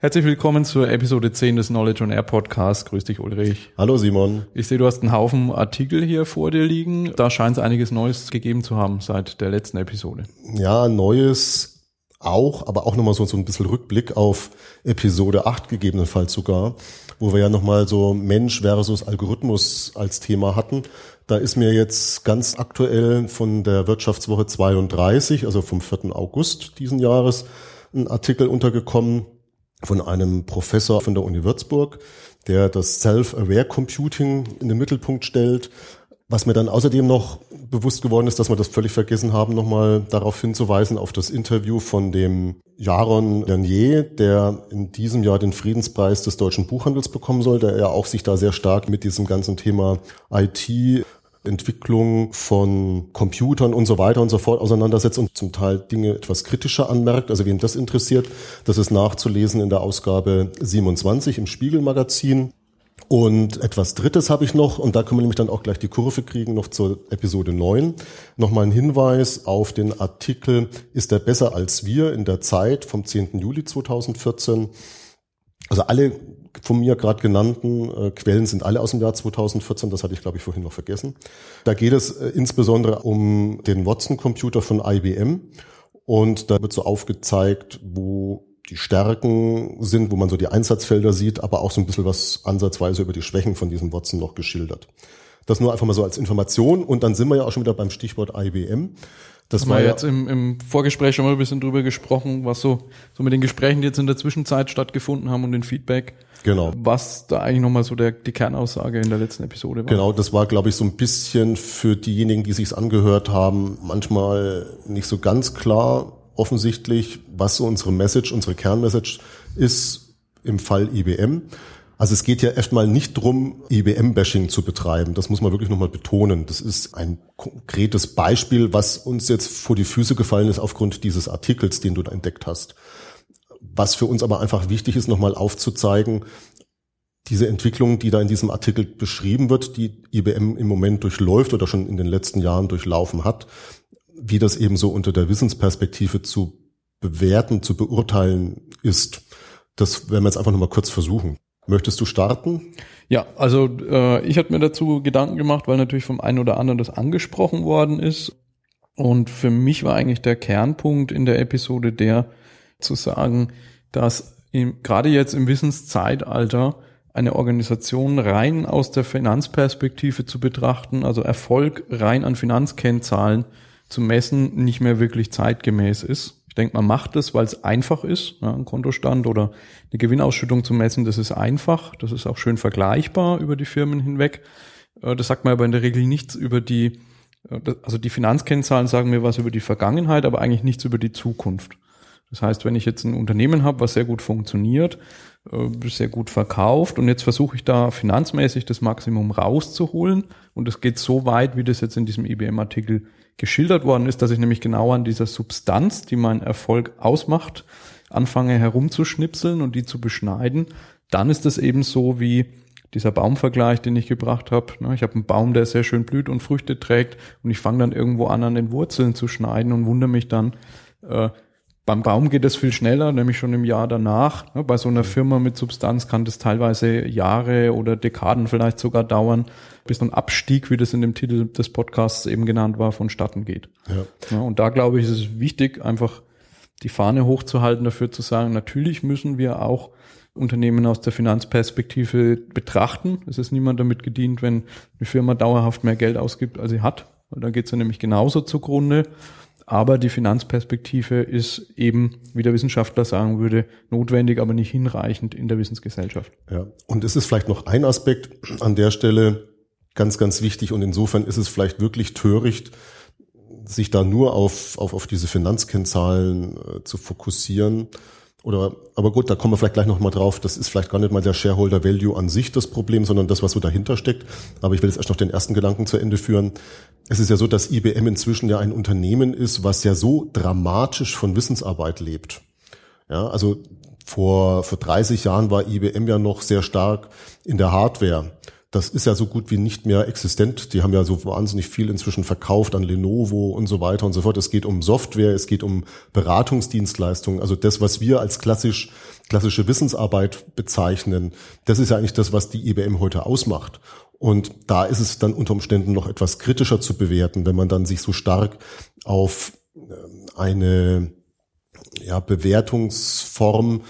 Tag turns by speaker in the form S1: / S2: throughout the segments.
S1: Herzlich willkommen zur Episode 10 des Knowledge on Air Podcasts. Grüß dich, Ulrich.
S2: Hallo, Simon.
S1: Ich sehe, du hast einen Haufen Artikel hier vor dir liegen. Da scheint es einiges Neues gegeben zu haben seit der letzten Episode.
S2: Ja, Neues auch, aber auch nochmal so, so ein bisschen Rückblick auf Episode 8 gegebenenfalls sogar, wo wir ja nochmal so Mensch versus Algorithmus als Thema hatten. Da ist mir jetzt ganz aktuell von der Wirtschaftswoche 32, also vom 4. August diesen Jahres, ein Artikel untergekommen, von einem Professor von der Uni Würzburg, der das Self-Aware Computing in den Mittelpunkt stellt. Was mir dann außerdem noch bewusst geworden ist, dass wir das völlig vergessen haben, nochmal darauf hinzuweisen, auf das Interview von dem Jaron Lernier, der in diesem Jahr den Friedenspreis des deutschen Buchhandels bekommen soll, der ja auch sich da sehr stark mit diesem ganzen Thema IT Entwicklung von Computern und so weiter und so fort auseinandersetzt und zum Teil Dinge etwas kritischer anmerkt. Also wem das interessiert, das ist nachzulesen in der Ausgabe 27 im Spiegelmagazin. Und etwas Drittes habe ich noch, und da können wir nämlich dann auch gleich die Kurve kriegen, noch zur Episode 9. Nochmal ein Hinweis auf den Artikel Ist er besser als wir in der Zeit vom 10. Juli 2014. Also alle von mir gerade genannten äh, Quellen sind alle aus dem Jahr 2014, das hatte ich glaube ich vorhin noch vergessen. Da geht es äh, insbesondere um den Watson-Computer von IBM und da wird so aufgezeigt, wo die Stärken sind, wo man so die Einsatzfelder sieht, aber auch so ein bisschen was ansatzweise über die Schwächen von diesem Watson noch geschildert. Das nur einfach mal so als Information und dann sind wir ja auch schon wieder beim Stichwort IBM.
S1: Das Haben war wir jetzt im, im Vorgespräch schon mal ein bisschen drüber gesprochen, was so, so mit den Gesprächen, die jetzt in der Zwischenzeit stattgefunden haben und den Feedback.
S2: Genau.
S1: Was da eigentlich nochmal so der, die Kernaussage in der letzten Episode war.
S2: Genau, das war, glaube ich, so ein bisschen für diejenigen, die sich's angehört haben, manchmal nicht so ganz klar offensichtlich, was so unsere Message, unsere Kernmessage ist im Fall IBM. Also es geht ja erstmal nicht drum, IBM-Bashing zu betreiben. Das muss man wirklich nochmal betonen. Das ist ein konkretes Beispiel, was uns jetzt vor die Füße gefallen ist aufgrund dieses Artikels, den du da entdeckt hast. Was für uns aber einfach wichtig ist, nochmal aufzuzeigen, diese Entwicklung, die da in diesem Artikel beschrieben wird, die IBM im Moment durchläuft oder schon in den letzten Jahren durchlaufen hat, wie das eben so unter der Wissensperspektive zu bewerten, zu beurteilen ist. Das werden wir jetzt einfach nochmal kurz versuchen. Möchtest du starten?
S1: Ja, also äh, ich hatte mir dazu Gedanken gemacht, weil natürlich vom einen oder anderen das angesprochen worden ist. Und für mich war eigentlich der Kernpunkt in der Episode der zu sagen, dass im, gerade jetzt im Wissenszeitalter eine Organisation rein aus der Finanzperspektive zu betrachten, also Erfolg rein an Finanzkennzahlen zu messen, nicht mehr wirklich zeitgemäß ist denke, man macht es, weil es einfach ist. Ja, ein Kontostand oder eine Gewinnausschüttung zu messen, das ist einfach. Das ist auch schön vergleichbar über die Firmen hinweg. Äh, das sagt man aber in der Regel nichts über die, äh, also die Finanzkennzahlen sagen mir was über die Vergangenheit, aber eigentlich nichts über die Zukunft. Das heißt, wenn ich jetzt ein Unternehmen habe, was sehr gut funktioniert, äh, sehr gut verkauft und jetzt versuche ich da finanzmäßig das Maximum rauszuholen und es geht so weit, wie das jetzt in diesem IBM-Artikel geschildert worden ist, dass ich nämlich genau an dieser Substanz, die meinen Erfolg ausmacht, anfange herumzuschnipseln und die zu beschneiden, dann ist es eben so wie dieser Baumvergleich, den ich gebracht habe. Ne, ich habe einen Baum, der sehr schön blüht und Früchte trägt und ich fange dann irgendwo an, an den Wurzeln zu schneiden und wundere mich dann, äh, beim Baum geht es viel schneller, nämlich schon im Jahr danach. Ne, bei so einer Firma mit Substanz kann das teilweise Jahre oder Dekaden vielleicht sogar dauern, bis ein Abstieg, wie das in dem Titel des Podcasts eben genannt war, vonstatten geht. Ja. und da glaube ich, ist es wichtig, einfach die Fahne hochzuhalten, dafür zu sagen, natürlich müssen wir auch Unternehmen aus der Finanzperspektive betrachten. Es ist niemand damit gedient, wenn eine Firma dauerhaft mehr Geld ausgibt, als sie hat. Da geht es ja nämlich genauso zugrunde. Aber die Finanzperspektive ist eben, wie der Wissenschaftler sagen würde, notwendig, aber nicht hinreichend in der Wissensgesellschaft.
S2: Ja. Und es ist vielleicht noch ein Aspekt an der Stelle ganz, ganz wichtig. Und insofern ist es vielleicht wirklich töricht, sich da nur auf, auf, auf diese Finanzkennzahlen äh, zu fokussieren. Oder, aber gut, da kommen wir vielleicht gleich nochmal drauf. Das ist vielleicht gar nicht mal der Shareholder Value an sich das Problem, sondern das, was so dahinter steckt. Aber ich will jetzt erst noch den ersten Gedanken zu Ende führen. Es ist ja so, dass IBM inzwischen ja ein Unternehmen ist, was ja so dramatisch von Wissensarbeit lebt. Ja, also vor, vor 30 Jahren war IBM ja noch sehr stark in der Hardware das ist ja so gut wie nicht mehr existent. Die haben ja so wahnsinnig viel inzwischen verkauft an Lenovo und so weiter und so fort. Es geht um Software, es geht um Beratungsdienstleistungen. Also das, was wir als klassisch, klassische Wissensarbeit bezeichnen, das ist ja eigentlich das, was die IBM heute ausmacht. Und da ist es dann unter Umständen noch etwas kritischer zu bewerten, wenn man dann sich so stark auf ähm, eine ja, Bewertungsform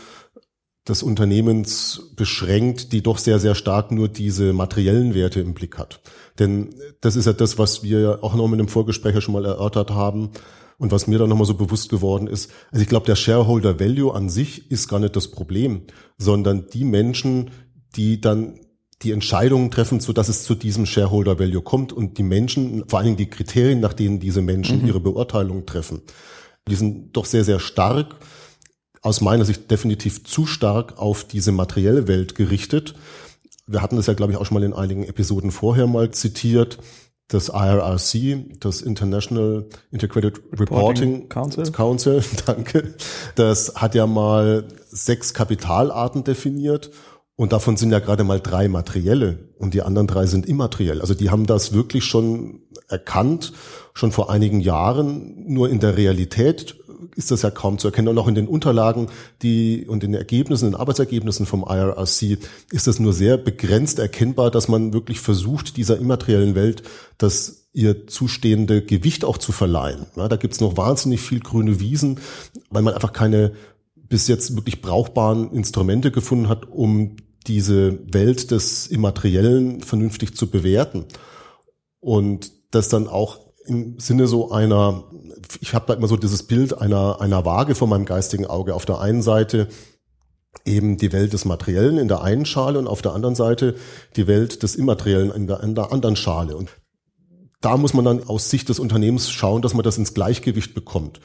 S2: des Unternehmens beschränkt, die doch sehr, sehr stark nur diese materiellen Werte im Blick hat. Denn das ist ja das, was wir auch noch mit dem Vorgespräch schon mal erörtert haben und was mir dann nochmal so bewusst geworden ist. Also ich glaube, der Shareholder Value an sich ist gar nicht das Problem, sondern die Menschen, die dann die Entscheidungen treffen, so dass es zu diesem Shareholder Value kommt und die Menschen, vor allen Dingen die Kriterien, nach denen diese Menschen mhm. ihre Beurteilung treffen, die sind doch sehr, sehr stark aus meiner Sicht definitiv zu stark auf diese materielle Welt gerichtet. Wir hatten das ja, glaube ich, auch schon mal in einigen Episoden vorher mal zitiert. Das IRRC, das International Integrated Reporting, Reporting Council. Council, danke. Das hat ja mal sechs Kapitalarten definiert und davon sind ja gerade mal drei materielle und die anderen drei sind immateriell. Also die haben das wirklich schon erkannt, schon vor einigen Jahren. Nur in der Realität ist das ja kaum zu erkennen. Und auch in den Unterlagen die, und den Ergebnissen, den Arbeitsergebnissen vom IRRC ist das nur sehr begrenzt erkennbar, dass man wirklich versucht, dieser immateriellen Welt das ihr zustehende Gewicht auch zu verleihen. Ja, da gibt's noch wahnsinnig viel grüne Wiesen, weil man einfach keine bis jetzt wirklich brauchbaren Instrumente gefunden hat, um diese Welt des Immateriellen vernünftig zu bewerten. Und das dann auch im Sinne so einer, ich habe da immer so dieses Bild einer, einer Waage vor meinem geistigen Auge. Auf der einen Seite eben die Welt des Materiellen in der einen Schale und auf der anderen Seite die Welt des Immateriellen in der, in der anderen Schale. Und da muss man dann aus Sicht des Unternehmens schauen, dass man das ins Gleichgewicht bekommt.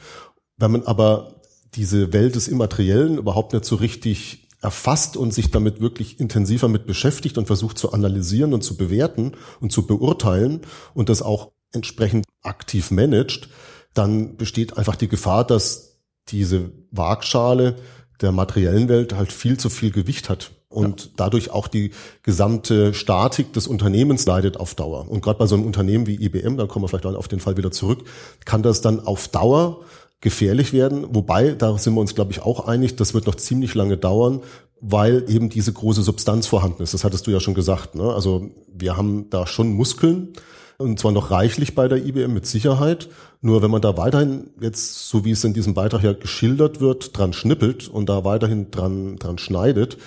S2: Wenn man aber diese Welt des Immateriellen überhaupt nicht so richtig erfasst und sich damit wirklich intensiver mit beschäftigt und versucht zu analysieren und zu bewerten und zu beurteilen und das auch entsprechend aktiv managt, dann besteht einfach die Gefahr, dass diese Waagschale der materiellen Welt halt viel zu viel Gewicht hat und ja. dadurch auch die gesamte Statik des Unternehmens leidet auf Dauer. Und gerade bei so einem Unternehmen wie IBM, da kommen wir vielleicht auf den Fall wieder zurück, kann das dann auf Dauer gefährlich werden. Wobei, da sind wir uns, glaube ich, auch einig, das wird noch ziemlich lange dauern, weil eben diese große Substanz vorhanden ist. Das hattest du ja schon gesagt. Ne? Also wir haben da schon Muskeln, und zwar noch reichlich bei der IBM mit Sicherheit. Nur wenn man da weiterhin jetzt, so wie es in diesem Beitrag ja geschildert wird, dran schnippelt und da weiterhin dran, dran schneidet,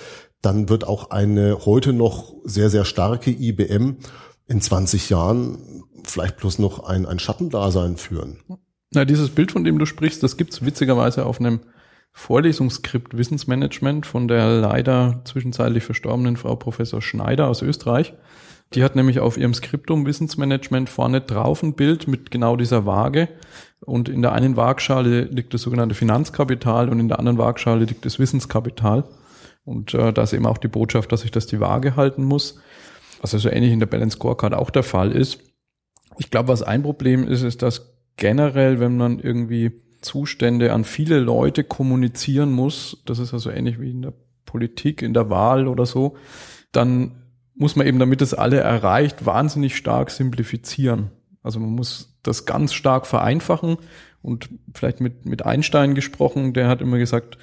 S2: dann wird auch eine heute noch sehr, sehr starke IBM in 20 Jahren vielleicht bloß noch ein, ein Schattendasein führen.
S1: Na, dieses Bild, von dem du sprichst, das gibt's witzigerweise auf einem Vorlesungsskript Wissensmanagement von der leider zwischenzeitlich verstorbenen Frau Professor Schneider aus Österreich. Die hat nämlich auf ihrem Skriptum Wissensmanagement vorne drauf ein Bild mit genau dieser Waage. Und in der einen Waagschale liegt das sogenannte Finanzkapital und in der anderen Waagschale liegt das Wissenskapital. Und äh, da ist eben auch die Botschaft, dass sich das die Waage halten muss. Was also ähnlich in der Balance Scorecard auch der Fall ist. Ich glaube, was ein Problem ist, ist, dass generell, wenn man irgendwie Zustände an viele Leute kommunizieren muss, das ist also ähnlich wie in der Politik, in der Wahl oder so, dann muss man eben, damit es alle erreicht, wahnsinnig stark simplifizieren. Also man muss das ganz stark vereinfachen und vielleicht mit, mit Einstein gesprochen, der hat immer gesagt,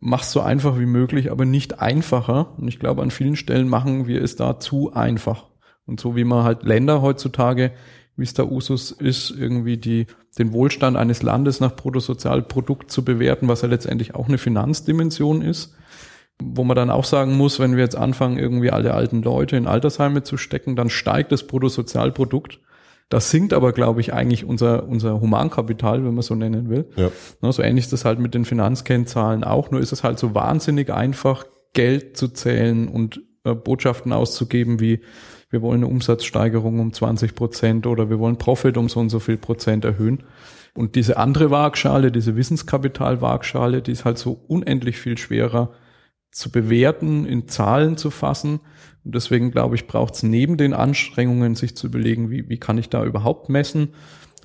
S1: mach's so einfach wie möglich, aber nicht einfacher. Und ich glaube, an vielen Stellen machen wir es da zu einfach. Und so wie man halt Länder heutzutage, wie es der Usus ist, irgendwie die, den Wohlstand eines Landes nach Bruttosozialprodukt zu bewerten, was ja letztendlich auch eine Finanzdimension ist, wo man dann auch sagen muss, wenn wir jetzt anfangen, irgendwie alle alten Leute in Altersheime zu stecken, dann steigt das Bruttosozialprodukt. Das sinkt aber, glaube ich, eigentlich unser, unser Humankapital, wenn man so nennen will. Ja. Ne, so ähnlich ist das halt mit den Finanzkennzahlen auch, nur ist es halt so wahnsinnig einfach, Geld zu zählen und äh, Botschaften auszugeben wie, wir wollen eine Umsatzsteigerung um 20 Prozent oder wir wollen Profit um so und so viel Prozent erhöhen. Und diese andere Waagschale, diese Wissenskapital-Waagschale, die ist halt so unendlich viel schwerer zu bewerten, in Zahlen zu fassen. Und deswegen glaube ich, braucht es neben den Anstrengungen, sich zu überlegen, wie, wie kann ich da überhaupt messen,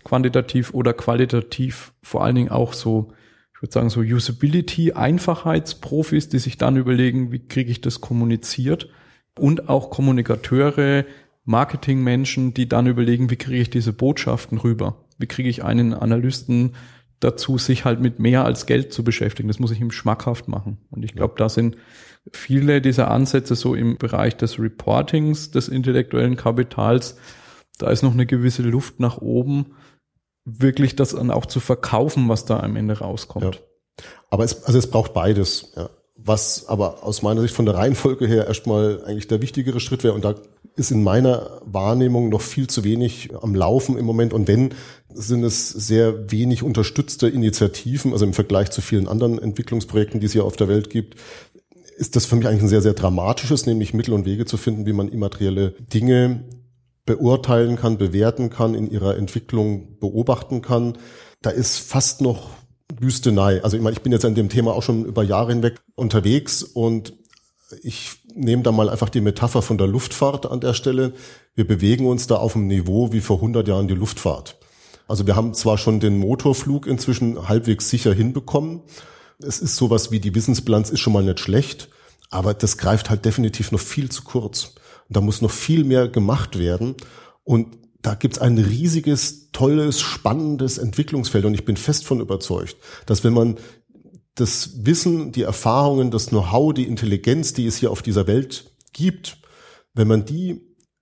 S1: quantitativ oder qualitativ, vor allen Dingen auch so, ich würde sagen, so Usability, Einfachheitsprofis, die sich dann überlegen, wie kriege ich das kommuniziert, und auch Kommunikateure, Marketingmenschen, die dann überlegen, wie kriege ich diese Botschaften rüber? Wie kriege ich einen Analysten dazu, sich halt mit mehr als Geld zu beschäftigen? Das muss ich ihm schmackhaft machen. Und ich glaube, da sind viele dieser Ansätze so im Bereich des Reportings, des intellektuellen Kapitals, da ist noch eine gewisse Luft nach oben, wirklich das dann auch zu verkaufen, was da am Ende rauskommt.
S2: Ja. Aber es, also es braucht beides. Ja. Was aber aus meiner Sicht von der Reihenfolge her erstmal eigentlich der wichtigere Schritt wäre. Und da ist in meiner Wahrnehmung noch viel zu wenig am Laufen im Moment. Und wenn, sind es sehr wenig unterstützte Initiativen, also im Vergleich zu vielen anderen Entwicklungsprojekten, die es hier auf der Welt gibt, ist das für mich eigentlich ein sehr, sehr dramatisches, nämlich Mittel und Wege zu finden, wie man immaterielle Dinge beurteilen kann, bewerten kann, in ihrer Entwicklung beobachten kann. Da ist fast noch Wüstenei. Also ich meine, ich bin jetzt an dem Thema auch schon über Jahre hinweg unterwegs und ich nehme da mal einfach die Metapher von der Luftfahrt an der Stelle. Wir bewegen uns da auf einem Niveau wie vor 100 Jahren die Luftfahrt. Also wir haben zwar schon den Motorflug inzwischen halbwegs sicher hinbekommen. Es ist sowas wie die Wissensbilanz ist schon mal nicht schlecht, aber das greift halt definitiv noch viel zu kurz. Da muss noch viel mehr gemacht werden. Und da gibt's ein riesiges, tolles, spannendes Entwicklungsfeld. Und ich bin fest von überzeugt, dass wenn man das Wissen, die Erfahrungen, das Know-how, die Intelligenz, die es hier auf dieser Welt gibt, wenn man die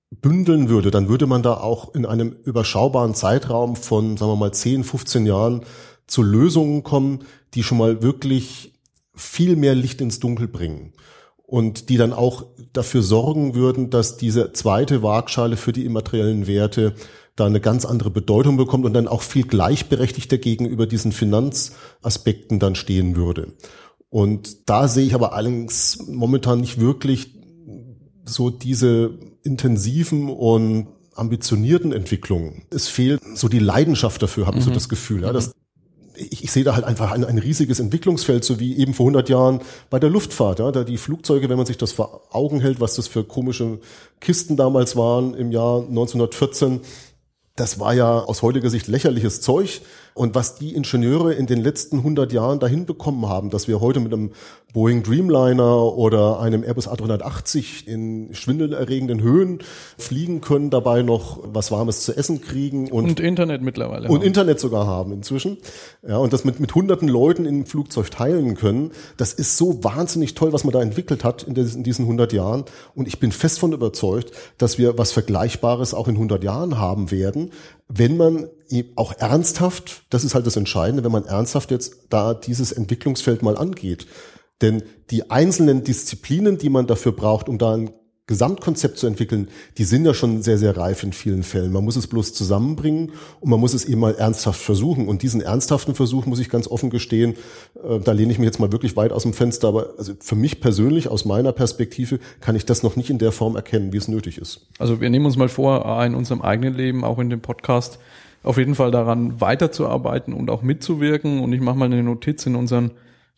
S2: bündeln würde, dann würde man da auch in einem überschaubaren Zeitraum von, sagen wir mal, 10, 15 Jahren zu Lösungen kommen, die schon mal wirklich viel mehr Licht ins Dunkel bringen und die dann auch dafür sorgen würden, dass diese zweite Waagschale für die immateriellen Werte da eine ganz andere Bedeutung bekommt und dann auch viel gleichberechtigter gegenüber diesen Finanzaspekten dann stehen würde. Und da sehe ich aber allerdings momentan nicht wirklich so diese intensiven und ambitionierten Entwicklungen. Es fehlt so die Leidenschaft dafür, habe ich mhm. so das Gefühl. Ja, das, ich, ich sehe da halt einfach ein, ein riesiges Entwicklungsfeld, so wie eben vor 100 Jahren bei der Luftfahrt. Ja, da die Flugzeuge, wenn man sich das vor Augen hält, was das für komische Kisten damals waren im Jahr 1914, das war ja aus heutiger Sicht lächerliches Zeug. Und was die Ingenieure in den letzten 100 Jahren dahin bekommen haben, dass wir heute mit einem Boeing Dreamliner oder einem Airbus A380 in schwindelerregenden Höhen fliegen können, dabei noch was Warmes zu essen kriegen
S1: und, und Internet mittlerweile
S2: und haben. Internet sogar haben inzwischen. Ja, und das mit, mit hunderten Leuten im Flugzeug teilen können. Das ist so wahnsinnig toll, was man da entwickelt hat in, des, in diesen 100 Jahren. Und ich bin fest von überzeugt, dass wir was Vergleichbares auch in 100 Jahren haben werden, wenn man auch ernsthaft, das ist halt das Entscheidende, wenn man ernsthaft jetzt da dieses Entwicklungsfeld mal angeht. Denn die einzelnen Disziplinen, die man dafür braucht, um da ein Gesamtkonzept zu entwickeln, die sind ja schon sehr, sehr reif in vielen Fällen. Man muss es bloß zusammenbringen und man muss es eben mal ernsthaft versuchen. Und diesen ernsthaften Versuch, muss ich ganz offen gestehen, äh, da lehne ich mich jetzt mal wirklich weit aus dem Fenster, aber also für mich persönlich, aus meiner Perspektive, kann ich das noch nicht in der Form erkennen, wie es nötig ist.
S1: Also wir nehmen uns mal vor, in unserem eigenen Leben, auch in dem Podcast, auf jeden Fall daran weiterzuarbeiten und auch mitzuwirken. Und ich mache mal eine Notiz in unseren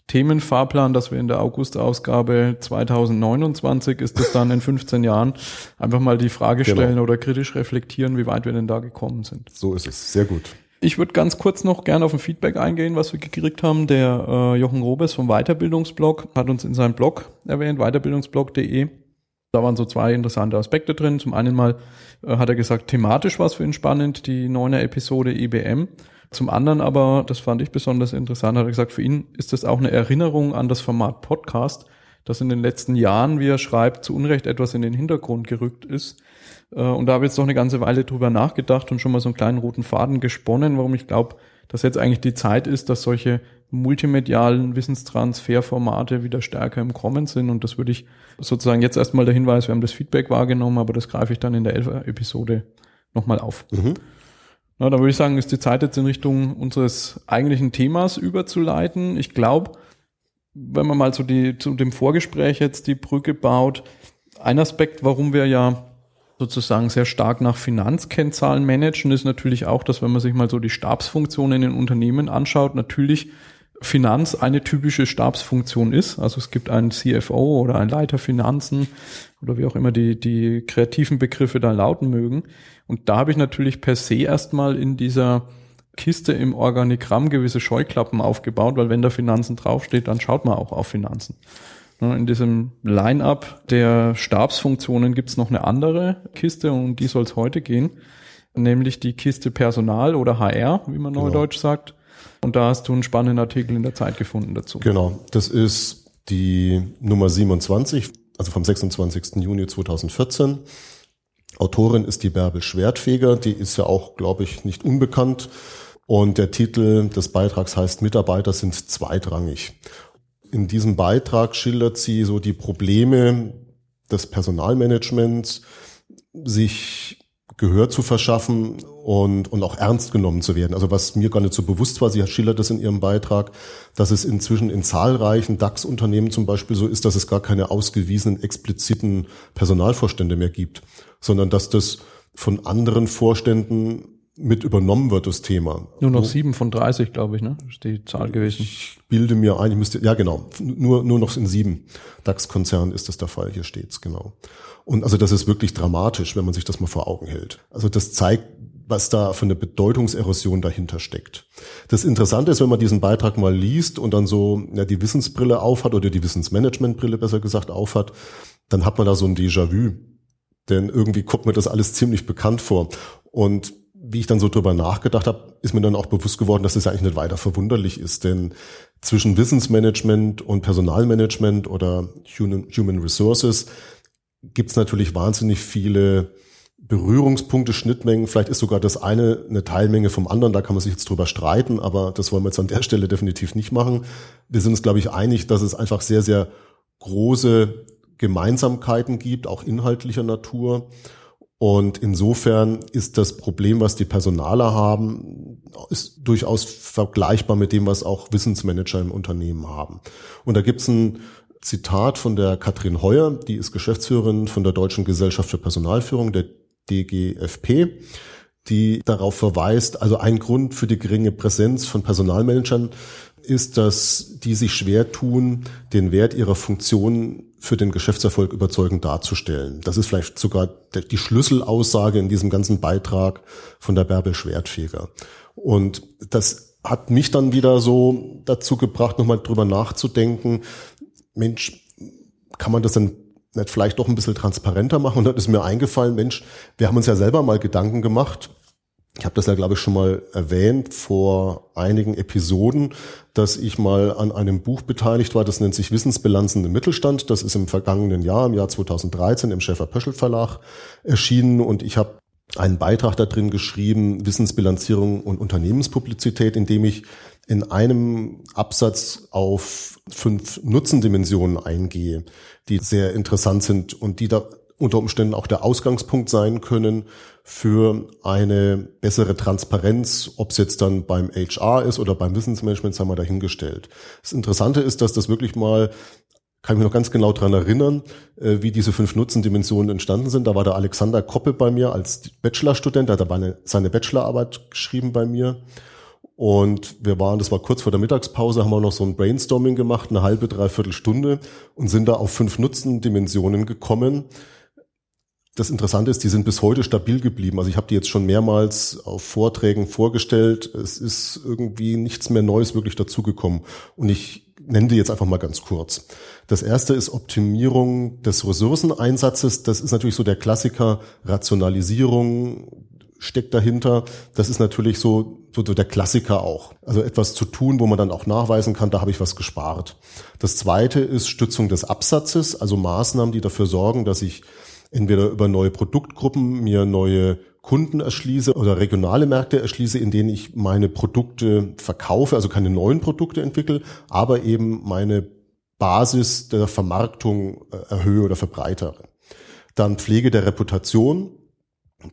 S1: Themenfahrplan, dass wir in der August-Ausgabe 2029 ist es dann in 15 Jahren einfach mal die Frage genau. stellen genau. oder kritisch reflektieren, wie weit wir denn da gekommen sind.
S2: So ist es. Sehr gut.
S1: Ich würde ganz kurz noch gerne auf ein Feedback eingehen, was wir gekriegt haben. Der äh, Jochen Robes vom Weiterbildungsblog hat uns in seinem Blog erwähnt, weiterbildungsblog.de. Da waren so zwei interessante Aspekte drin. Zum einen mal äh, hat er gesagt, thematisch war es für ihn spannend, die neue Episode IBM. Zum anderen aber, das fand ich besonders interessant, hat er gesagt, für ihn ist das auch eine Erinnerung an das Format Podcast, das in den letzten Jahren, wie er schreibt, zu Unrecht etwas in den Hintergrund gerückt ist. Äh, und da habe ich jetzt noch eine ganze Weile drüber nachgedacht und schon mal so einen kleinen roten Faden gesponnen, warum ich glaube, dass jetzt eigentlich die Zeit ist, dass solche multimedialen Wissenstransferformate wieder stärker im Kommen sind. Und das würde ich sozusagen jetzt erstmal der Hinweis, wir haben das Feedback wahrgenommen, aber das greife ich dann in der Elfer-Episode nochmal auf. Mhm. Na, da würde ich sagen, ist die Zeit jetzt in Richtung unseres eigentlichen Themas überzuleiten. Ich glaube, wenn man mal zu, die, zu dem Vorgespräch jetzt die Brücke baut, ein Aspekt, warum wir ja sozusagen sehr stark nach Finanzkennzahlen managen, ist natürlich auch, dass wenn man sich mal so die Stabsfunktionen in Unternehmen anschaut, natürlich Finanz eine typische Stabsfunktion ist. Also es gibt einen CFO oder einen Leiter Finanzen oder wie auch immer die, die kreativen Begriffe da lauten mögen. Und da habe ich natürlich per se erstmal in dieser Kiste im Organigramm gewisse Scheuklappen aufgebaut, weil wenn da Finanzen draufsteht, dann schaut man auch auf Finanzen. In diesem Line-up der Stabsfunktionen gibt's noch eine andere Kiste, um die soll es heute gehen, nämlich die Kiste Personal oder HR, wie man genau. neudeutsch sagt. Und da hast du einen spannenden Artikel in der Zeit gefunden dazu.
S2: Genau, das ist die Nummer 27, also vom 26. Juni 2014. Autorin ist die Bärbel Schwertfeger, die ist ja auch, glaube ich, nicht unbekannt. Und der Titel des Beitrags heißt Mitarbeiter sind zweitrangig. In diesem Beitrag schildert sie so die Probleme des Personalmanagements, sich Gehör zu verschaffen und, und auch ernst genommen zu werden. Also was mir gar nicht so bewusst war, sie schildert das in ihrem Beitrag, dass es inzwischen in zahlreichen DAX-Unternehmen zum Beispiel so ist, dass es gar keine ausgewiesenen expliziten Personalvorstände mehr gibt, sondern dass das von anderen Vorständen mit übernommen wird, das Thema.
S1: Nur noch sieben von 30, glaube ich, ne? Ist die Zahl gewesen.
S2: Ich bilde mir ein, ich müsste, ja genau, nur, nur noch in sieben DAX-Konzernen ist das der Fall, hier steht's, genau. Und also das ist wirklich dramatisch, wenn man sich das mal vor Augen hält. Also das zeigt, was da für eine Bedeutungserosion dahinter steckt. Das Interessante ist, wenn man diesen Beitrag mal liest und dann so ja, die Wissensbrille aufhat oder die Wissensmanagementbrille besser gesagt aufhat, dann hat man da so ein Déjà-vu. Denn irgendwie kommt mir das alles ziemlich bekannt vor. Und wie ich dann so drüber nachgedacht habe, ist mir dann auch bewusst geworden, dass das eigentlich nicht weiter verwunderlich ist. Denn zwischen Wissensmanagement und Personalmanagement oder Human Resources gibt es natürlich wahnsinnig viele Berührungspunkte, Schnittmengen. Vielleicht ist sogar das eine eine Teilmenge vom anderen. Da kann man sich jetzt drüber streiten, aber das wollen wir jetzt an der Stelle definitiv nicht machen. Wir sind uns, glaube ich, einig, dass es einfach sehr, sehr große Gemeinsamkeiten gibt, auch inhaltlicher Natur. Und insofern ist das Problem, was die Personaler haben, ist durchaus vergleichbar mit dem, was auch Wissensmanager im Unternehmen haben. Und da gibt es ein Zitat von der Katrin Heuer, die ist Geschäftsführerin von der Deutschen Gesellschaft für Personalführung, der DGFP, die darauf verweist, also ein Grund für die geringe Präsenz von Personalmanagern ist, dass die sich schwer tun, den Wert ihrer Funktion für den Geschäftserfolg überzeugend darzustellen. Das ist vielleicht sogar die Schlüsselaussage in diesem ganzen Beitrag von der Bärbel Schwertfeger. Und das hat mich dann wieder so dazu gebracht, nochmal drüber nachzudenken, Mensch, kann man das dann nicht vielleicht doch ein bisschen transparenter machen? Und dann ist mir eingefallen, Mensch, wir haben uns ja selber mal Gedanken gemacht. Ich habe das ja, glaube ich, schon mal erwähnt vor einigen Episoden, dass ich mal an einem Buch beteiligt war, das nennt sich Wissensbilanzen im Mittelstand. Das ist im vergangenen Jahr, im Jahr 2013, im Schäfer-Pöschel Verlag erschienen und ich habe einen Beitrag da drin geschrieben, Wissensbilanzierung und Unternehmenspublizität, in dem ich in einem Absatz auf fünf Nutzendimensionen eingehe, die sehr interessant sind und die da unter Umständen auch der Ausgangspunkt sein können für eine bessere Transparenz, ob es jetzt dann beim HR ist oder beim Wissensmanagement, sagen wir dahingestellt. Das Interessante ist, dass das wirklich mal kann ich mich noch ganz genau dran erinnern, äh, wie diese fünf Nutzendimensionen entstanden sind. Da war der Alexander Koppe bei mir als Bachelorstudent, der hat dabei seine Bachelorarbeit geschrieben bei mir. Und wir waren, das war kurz vor der Mittagspause, haben wir noch so ein Brainstorming gemacht, eine halbe, dreiviertel Stunde und sind da auf fünf Nutzendimensionen gekommen. Das Interessante ist, die sind bis heute stabil geblieben. Also ich habe die jetzt schon mehrmals auf Vorträgen vorgestellt. Es ist irgendwie nichts mehr Neues wirklich dazugekommen. Und ich nenne die jetzt einfach mal ganz kurz. Das erste ist Optimierung des Ressourceneinsatzes. Das ist natürlich so der Klassiker Rationalisierung, steckt dahinter. Das ist natürlich so, so, der Klassiker auch. Also etwas zu tun, wo man dann auch nachweisen kann, da habe ich was gespart. Das zweite ist Stützung des Absatzes, also Maßnahmen, die dafür sorgen, dass ich entweder über neue Produktgruppen mir neue Kunden erschließe oder regionale Märkte erschließe, in denen ich meine Produkte verkaufe, also keine neuen Produkte entwickle, aber eben meine Basis der Vermarktung äh, erhöhe oder verbreitere. Dann Pflege der Reputation,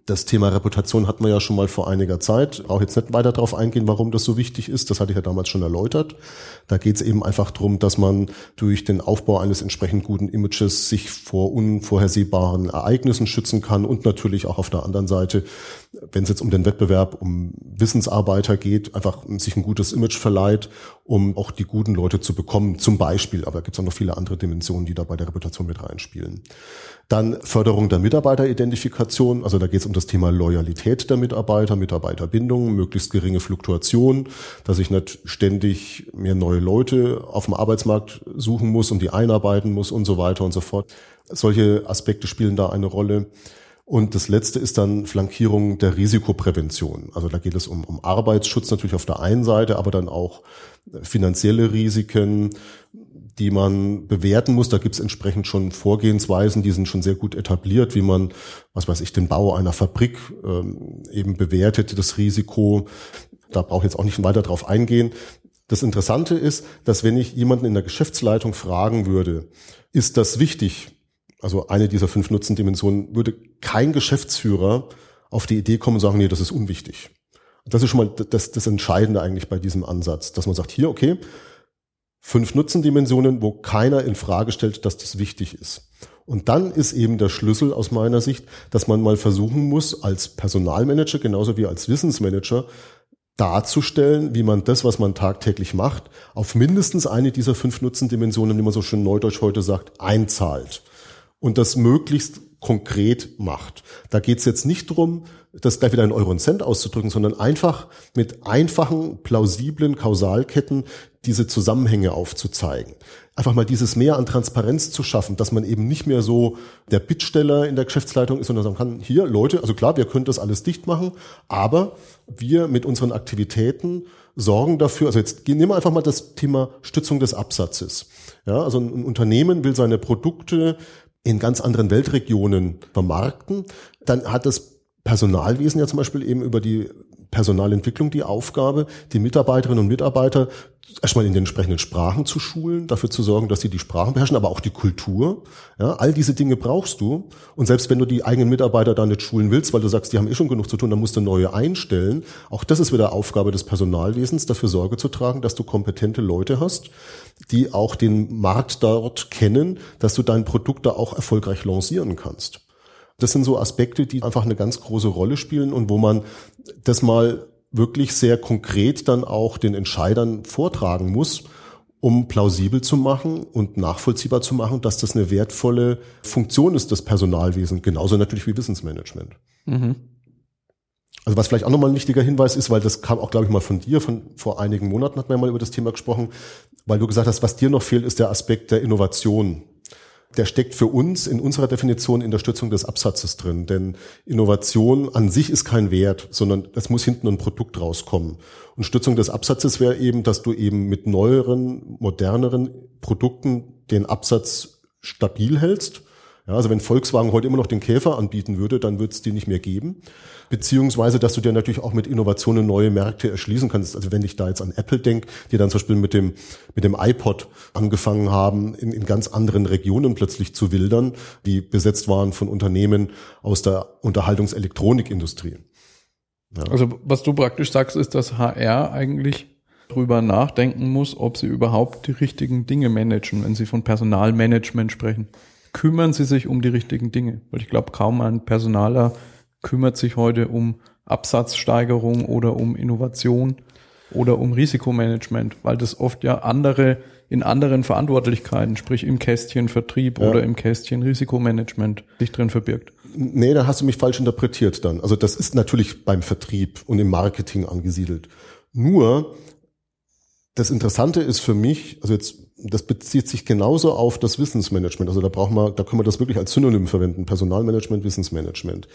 S2: das Thema Reputation hatten wir ja schon mal vor einiger Zeit. Brauche jetzt nicht weiter darauf eingehen, warum das so wichtig ist. Das hatte ich ja damals schon erläutert. Da geht es eben einfach darum, dass man durch den Aufbau eines entsprechend guten Images sich vor unvorhersehbaren Ereignissen schützen kann und natürlich auch auf der anderen Seite wenn es jetzt um den Wettbewerb um Wissensarbeiter geht, einfach sich ein gutes Image verleiht, um auch die guten Leute zu bekommen, zum Beispiel. Aber gibt es auch noch viele andere Dimensionen, die da bei der Reputation mit reinspielen. Dann Förderung der Mitarbeiteridentifikation, also da geht es um das Thema Loyalität der Mitarbeiter, Mitarbeiterbindung, möglichst geringe Fluktuation, dass ich nicht ständig mehr neue Leute auf dem Arbeitsmarkt suchen muss und die einarbeiten muss und so weiter und so fort. Solche Aspekte spielen da eine Rolle. Und das letzte ist dann Flankierung der Risikoprävention. Also da geht es um, um Arbeitsschutz natürlich auf der einen Seite, aber dann auch finanzielle Risiken, die man bewerten muss. Da gibt es entsprechend schon Vorgehensweisen, die sind schon sehr gut etabliert, wie man, was weiß ich, den Bau einer Fabrik ähm, eben bewertet, das Risiko. Da brauche ich jetzt auch nicht weiter drauf eingehen. Das Interessante ist, dass wenn ich jemanden in der Geschäftsleitung fragen würde, ist das wichtig, also eine dieser fünf Nutzendimensionen, würde kein Geschäftsführer auf die Idee kommen und sagen, nee, das ist unwichtig. Das ist schon mal das, das Entscheidende eigentlich bei diesem Ansatz, dass man sagt, hier, okay, fünf Nutzendimensionen, wo keiner in Frage stellt, dass das wichtig ist. Und dann ist eben der Schlüssel aus meiner Sicht, dass man mal versuchen muss, als Personalmanager genauso wie als Wissensmanager darzustellen, wie man das, was man tagtäglich macht, auf mindestens eine dieser fünf Nutzendimensionen, wie man so schön neudeutsch heute sagt, einzahlt und das möglichst konkret macht. Da geht es jetzt nicht drum, das gleich wieder in Euro und Cent auszudrücken, sondern einfach mit einfachen, plausiblen Kausalketten diese Zusammenhänge aufzuzeigen. Einfach mal dieses Mehr an Transparenz zu schaffen, dass man eben nicht mehr so der Bittsteller in der Geschäftsleitung ist, sondern sagen kann, hier Leute, also klar, wir können das alles dicht machen, aber wir mit unseren Aktivitäten sorgen dafür, also jetzt nehmen wir einfach mal das Thema Stützung des Absatzes. Ja, also ein Unternehmen will seine Produkte in ganz anderen Weltregionen vermarkten, dann hat das Personalwesen ja zum Beispiel eben über die Personalentwicklung die Aufgabe, die Mitarbeiterinnen und Mitarbeiter erstmal in den entsprechenden Sprachen zu schulen, dafür zu sorgen, dass sie die Sprachen beherrschen, aber auch die Kultur. Ja, all diese Dinge brauchst du. Und selbst wenn du die eigenen Mitarbeiter da nicht schulen willst, weil du sagst, die haben eh schon genug zu tun, dann musst du neue einstellen. Auch das ist wieder Aufgabe des Personalwesens, dafür Sorge zu tragen, dass du kompetente Leute hast, die auch den Markt dort kennen, dass du dein Produkt da auch erfolgreich lancieren kannst. Das sind so Aspekte, die einfach eine ganz große Rolle spielen und wo man das mal wirklich sehr konkret dann auch den Entscheidern vortragen muss, um plausibel zu machen und nachvollziehbar zu machen, dass das eine wertvolle Funktion ist, das Personalwesen, genauso natürlich wie Wissensmanagement. Mhm. Also was vielleicht auch nochmal ein wichtiger Hinweis ist, weil das kam auch, glaube ich, mal von dir, von vor einigen Monaten hat man ja mal über das Thema gesprochen, weil du gesagt hast, was dir noch fehlt, ist der Aspekt der Innovation der steckt für uns in unserer Definition in der Stützung des Absatzes drin. Denn Innovation an sich ist kein Wert, sondern es muss hinten ein Produkt rauskommen. Und Stützung des Absatzes wäre eben, dass du eben mit neueren, moderneren Produkten den Absatz stabil hältst. Ja, also wenn Volkswagen heute immer noch den Käfer anbieten würde, dann würde es die nicht mehr geben beziehungsweise dass du dir natürlich auch mit Innovationen neue Märkte erschließen kannst. Also wenn ich da jetzt an Apple denke, die dann zum Beispiel mit dem, mit dem iPod angefangen haben, in, in ganz anderen Regionen plötzlich zu wildern, die besetzt waren von Unternehmen aus der Unterhaltungselektronikindustrie.
S1: Ja. Also was du praktisch sagst, ist, dass HR eigentlich drüber nachdenken muss, ob sie überhaupt die richtigen Dinge managen, wenn sie von Personalmanagement sprechen. Kümmern sie sich um die richtigen Dinge? Weil ich glaube, kaum ein Personaler kümmert sich heute um Absatzsteigerung oder um Innovation oder um Risikomanagement, weil das oft ja andere in anderen Verantwortlichkeiten, sprich im Kästchen Vertrieb ja. oder im Kästchen Risikomanagement sich drin verbirgt.
S2: Nee, da hast du mich falsch interpretiert dann. Also das ist natürlich beim Vertrieb und im Marketing angesiedelt. Nur das Interessante ist für mich, also jetzt das bezieht sich genauso auf das Wissensmanagement. Also da brauchen wir, da können wir das wirklich als Synonym verwenden. Personalmanagement, Wissensmanagement.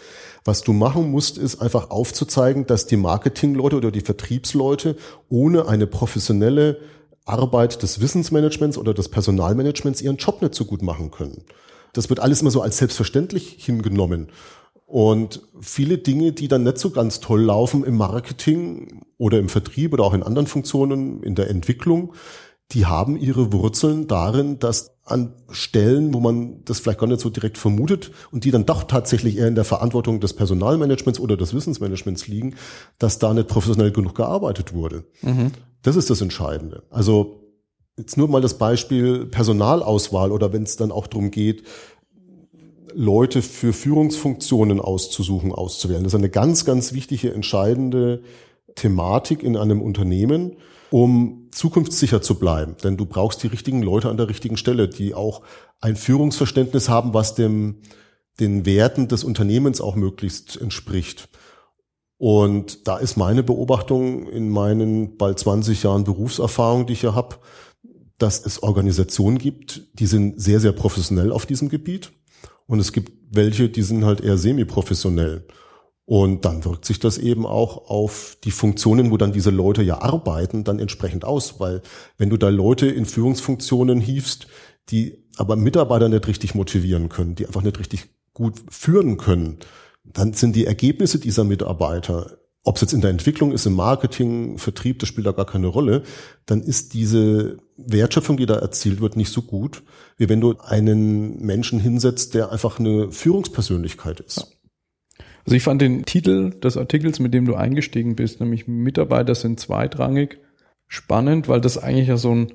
S2: Was du machen musst, ist einfach aufzuzeigen, dass die Marketingleute oder die Vertriebsleute ohne eine professionelle Arbeit des Wissensmanagements oder des Personalmanagements ihren Job nicht so gut machen können. Das wird alles immer so als selbstverständlich hingenommen. Und viele Dinge, die dann nicht so ganz toll laufen im Marketing oder im Vertrieb oder auch in anderen Funktionen, in der Entwicklung, die haben ihre Wurzeln darin, dass an Stellen, wo man das vielleicht gar nicht so direkt vermutet und die dann doch tatsächlich eher in der Verantwortung des Personalmanagements oder des Wissensmanagements liegen, dass da nicht professionell genug gearbeitet wurde. Mhm. Das ist das Entscheidende. Also jetzt nur mal das Beispiel Personalauswahl oder wenn es dann auch darum geht, Leute für Führungsfunktionen auszusuchen, auszuwählen. Das ist eine ganz, ganz wichtige, entscheidende Thematik in einem Unternehmen, um zukunftssicher zu bleiben. Denn du brauchst die richtigen Leute an der richtigen Stelle, die auch ein Führungsverständnis haben, was dem, den Werten des Unternehmens auch möglichst entspricht. Und da ist meine Beobachtung in meinen bald 20 Jahren Berufserfahrung, die ich ja habe, dass es Organisationen gibt, die sind sehr, sehr professionell auf diesem Gebiet. Und es gibt welche, die sind halt eher semi-professionell. Und dann wirkt sich das eben auch auf die Funktionen, wo dann diese Leute ja arbeiten, dann entsprechend aus. Weil wenn du da Leute in Führungsfunktionen hiefst, die aber Mitarbeiter nicht richtig motivieren können, die einfach nicht richtig gut führen können, dann sind die Ergebnisse dieser Mitarbeiter, ob es jetzt in der Entwicklung ist, im Marketing, Vertrieb, das spielt da gar keine Rolle, dann ist diese Wertschöpfung, die da erzielt wird, nicht so gut, wie wenn du einen Menschen hinsetzt, der einfach eine Führungspersönlichkeit ist.
S1: Also ich fand den Titel des Artikels, mit dem du eingestiegen bist, nämlich Mitarbeiter sind zweitrangig, spannend, weil das eigentlich ja so ein,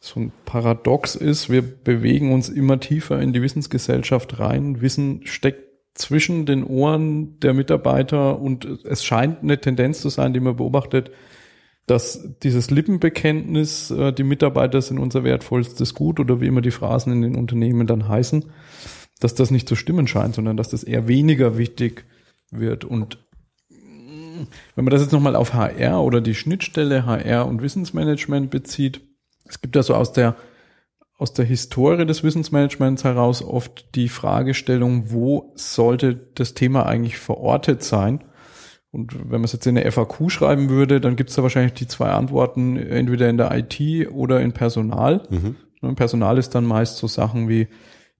S1: so ein Paradox ist. Wir bewegen uns immer tiefer in die Wissensgesellschaft rein. Wissen steckt zwischen den Ohren der Mitarbeiter und es scheint eine Tendenz zu sein, die man beobachtet, dass dieses Lippenbekenntnis, äh, die Mitarbeiter sind unser wertvollstes Gut oder wie immer die Phrasen in den Unternehmen dann heißen, dass das nicht zu stimmen scheint, sondern dass das eher weniger wichtig wird. Und mm, wenn man das jetzt nochmal auf HR oder die Schnittstelle HR und Wissensmanagement bezieht, es gibt ja so aus der aus der Historie des Wissensmanagements heraus oft die Fragestellung, wo sollte das Thema eigentlich verortet sein? Und wenn man es jetzt in der FAQ schreiben würde, dann gibt es da wahrscheinlich die zwei Antworten, entweder in der IT oder in Personal. Mhm. Personal ist dann meist so Sachen wie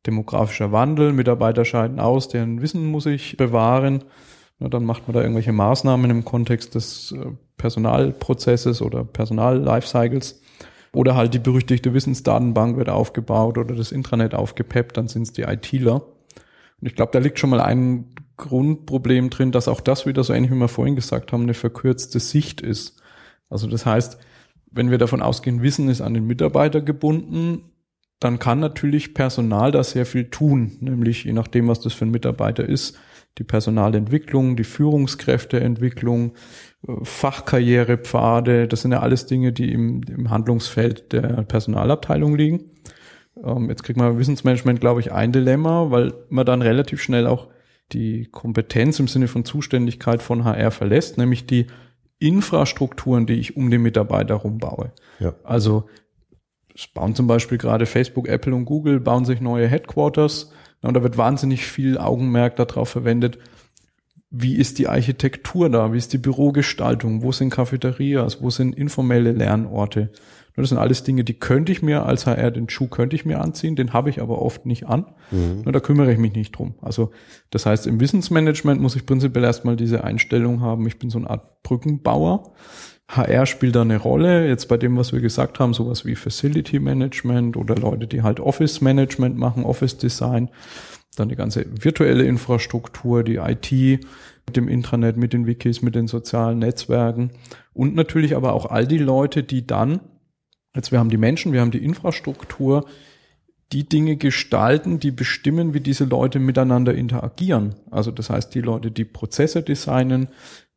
S1: demografischer Wandel, Mitarbeiter scheiden aus, deren Wissen muss ich bewahren. Ne, dann macht man da irgendwelche Maßnahmen im Kontext des äh, Personalprozesses oder Personal-Lifecycles. Oder halt die berüchtigte Wissensdatenbank wird aufgebaut oder das Intranet aufgepeppt, dann sind es die ITler. Und ich glaube, da liegt schon mal ein Grundproblem drin, dass auch das wieder so ähnlich wie wir vorhin gesagt haben, eine verkürzte Sicht ist. Also das heißt, wenn wir davon ausgehen, Wissen ist an den Mitarbeiter gebunden, dann kann natürlich Personal da sehr viel tun, nämlich je nachdem, was das für ein Mitarbeiter ist, die Personalentwicklung, die Führungskräfteentwicklung, äh, Fachkarrierepfade, das sind ja alles Dinge, die im, im Handlungsfeld der Personalabteilung liegen. Ähm, jetzt kriegt man Wissensmanagement, glaube ich, ein Dilemma, weil man dann relativ schnell auch die Kompetenz im Sinne von Zuständigkeit von HR verlässt, nämlich die Infrastrukturen, die ich um den Mitarbeiter rumbaue. Ja. Also es bauen zum Beispiel gerade Facebook, Apple und Google, bauen sich neue Headquarters. Und da wird wahnsinnig viel Augenmerk darauf verwendet, wie ist die Architektur da, wie ist die Bürogestaltung, wo sind Cafeterias, wo sind informelle Lernorte. Das sind alles Dinge, die könnte ich mir als HR, den Schuh könnte ich mir anziehen, den habe ich aber oft nicht an. Mhm. Da kümmere ich mich nicht drum. Also das heißt, im Wissensmanagement muss ich prinzipiell erstmal diese Einstellung haben, ich bin so eine Art Brückenbauer. HR spielt da eine Rolle. Jetzt bei dem, was wir gesagt haben, sowas wie Facility Management oder Leute, die halt Office Management machen, Office Design, dann die ganze virtuelle Infrastruktur, die IT mit dem Intranet, mit den Wikis, mit den sozialen Netzwerken und natürlich aber auch all die Leute, die dann Jetzt, wir haben die Menschen, wir haben die Infrastruktur, die Dinge gestalten, die bestimmen, wie diese Leute miteinander interagieren. Also das heißt, die Leute, die Prozesse designen,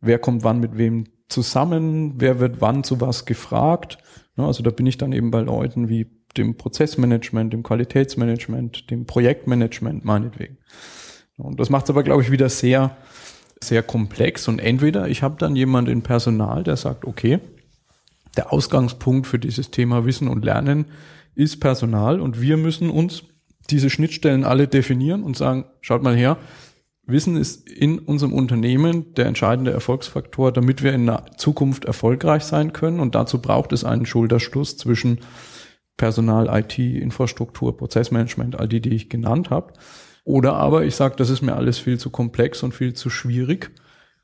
S1: wer kommt wann mit wem zusammen, wer wird wann zu was gefragt. Also da bin ich dann eben bei Leuten wie dem Prozessmanagement, dem Qualitätsmanagement, dem Projektmanagement meinetwegen. Und das macht es aber, glaube ich, wieder sehr, sehr komplex. Und entweder ich habe dann jemand in Personal, der sagt, okay, der Ausgangspunkt für dieses Thema Wissen und Lernen ist Personal und wir müssen uns diese Schnittstellen alle definieren und sagen, schaut mal her, Wissen ist in unserem Unternehmen der entscheidende Erfolgsfaktor, damit wir in der Zukunft erfolgreich sein können. Und dazu braucht es einen Schulterschluss zwischen Personal, IT, Infrastruktur, Prozessmanagement, all die, die ich genannt habe. Oder aber ich sage, das ist mir alles viel zu komplex und viel zu schwierig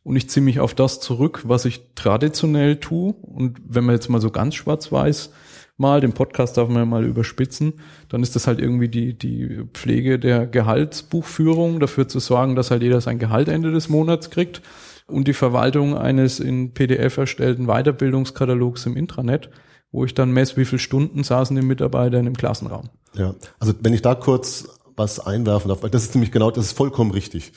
S1: und ich ziehe mich auf das zurück, was ich traditionell tue. Und wenn man jetzt mal so ganz schwarz-weiß mal, den Podcast darf man ja mal überspitzen, dann ist das halt irgendwie die, die Pflege der Gehaltsbuchführung, dafür zu sorgen, dass halt jeder sein Gehalt Ende des Monats kriegt und die Verwaltung eines in PDF erstellten Weiterbildungskatalogs im Intranet, wo ich dann messe, wie viele Stunden saßen die Mitarbeiter in dem Klassenraum.
S2: Ja, also wenn ich da kurz was einwerfen darf, weil das ist nämlich genau, das ist vollkommen richtig.